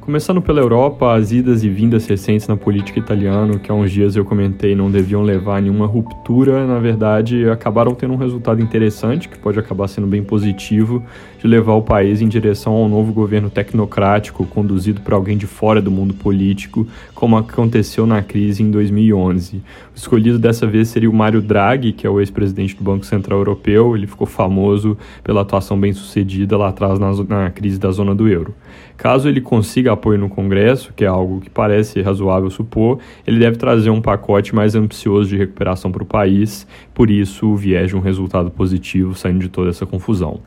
Começando pela Europa, as idas e vindas recentes na política italiana, que há uns dias eu comentei não deviam levar a nenhuma ruptura, na verdade acabaram tendo um resultado interessante, que pode acabar sendo bem positivo, de levar o país em direção a um novo governo tecnocrático conduzido por alguém de fora do mundo político, como aconteceu na crise em 2011. O escolhido dessa vez seria o Mário Draghi, que é o ex-presidente do Banco Central Europeu. Ele ficou famoso pela atuação bem-sucedida lá atrás na, na crise da zona do euro. Caso ele consiga apoio no Congresso, que é algo que parece razoável supor, ele deve trazer um pacote mais ambicioso de recuperação para o país, por isso o viés de um resultado positivo saindo de toda essa confusão.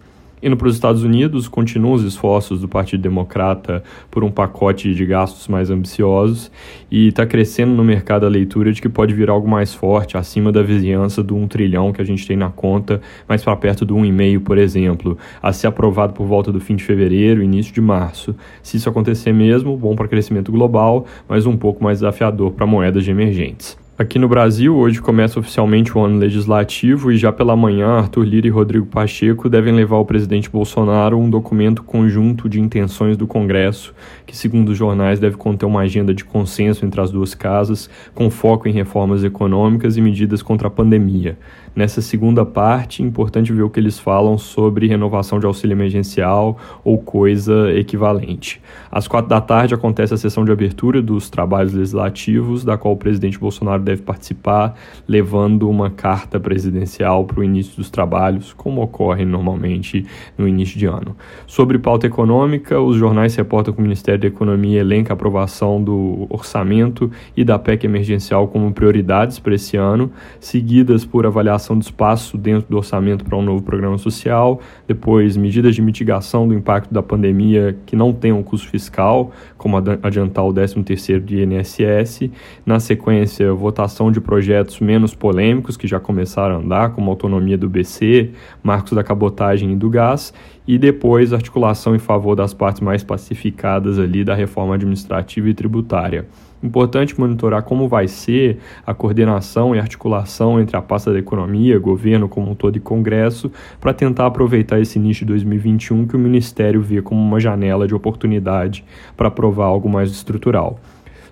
Indo para os Estados Unidos, continuam os esforços do Partido Democrata por um pacote de gastos mais ambiciosos e está crescendo no mercado a leitura de que pode vir algo mais forte, acima da vizinhança do 1 trilhão que a gente tem na conta, mais para perto do 1,5, por exemplo, a ser aprovado por volta do fim de fevereiro, início de março. Se isso acontecer mesmo, bom para crescimento global, mas um pouco mais desafiador para moedas de emergentes. Aqui no Brasil, hoje começa oficialmente o ano legislativo e já pela manhã, Arthur Lira e Rodrigo Pacheco devem levar ao presidente Bolsonaro um documento conjunto de intenções do Congresso, que, segundo os jornais, deve conter uma agenda de consenso entre as duas casas, com foco em reformas econômicas e medidas contra a pandemia. Nessa segunda parte, é importante ver o que eles falam sobre renovação de auxílio emergencial ou coisa equivalente. Às quatro da tarde acontece a sessão de abertura dos trabalhos legislativos, da qual o presidente Bolsonaro deve participar, levando uma carta presidencial para o início dos trabalhos, como ocorre normalmente no início de ano. Sobre pauta econômica, os jornais reportam que o Ministério da Economia elenca a aprovação do orçamento e da PEC emergencial como prioridades para esse ano, seguidas por avaliação de espaço dentro do orçamento para um novo programa social, depois medidas de mitigação do impacto da pandemia que não tenham custo fiscal, como adiantar o 13º de INSS, na sequência votação de projetos menos polêmicos que já começaram a andar, como autonomia do BC, marcos da cabotagem e do gás, e depois articulação em favor das partes mais pacificadas ali da reforma administrativa e tributária. Importante monitorar como vai ser a coordenação e articulação entre a pasta da economia, governo como um todo e Congresso, para tentar aproveitar esse início de 2021 que o Ministério vê como uma janela de oportunidade para aprovar algo mais estrutural.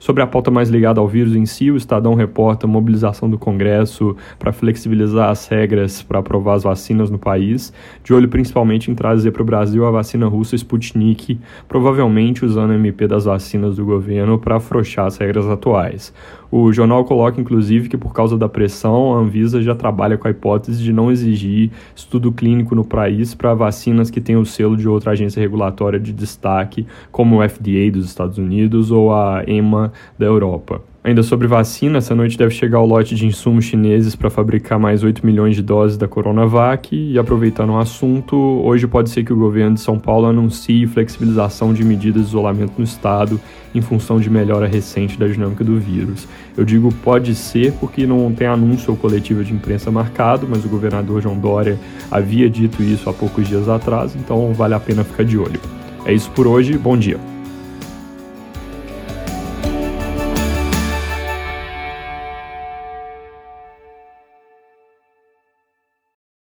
Sobre a pauta mais ligada ao vírus em si, o Estadão reporta mobilização do Congresso para flexibilizar as regras para aprovar as vacinas no país, de olho principalmente em trazer para o Brasil a vacina russa Sputnik, provavelmente usando o MP das vacinas do governo para afrouxar as regras atuais. O jornal coloca, inclusive, que por causa da pressão, a Anvisa já trabalha com a hipótese de não exigir estudo clínico no país para vacinas que têm o selo de outra agência regulatória de destaque, como o FDA dos Estados Unidos ou a EMA da Europa. Ainda sobre vacina, essa noite deve chegar o lote de insumos chineses para fabricar mais 8 milhões de doses da Coronavac. E aproveitando o assunto, hoje pode ser que o governo de São Paulo anuncie flexibilização de medidas de isolamento no estado em função de melhora recente da dinâmica do vírus. Eu digo pode ser porque não tem anúncio ou coletiva de imprensa marcado, mas o governador João Dória havia dito isso há poucos dias atrás, então vale a pena ficar de olho. É isso por hoje, bom dia.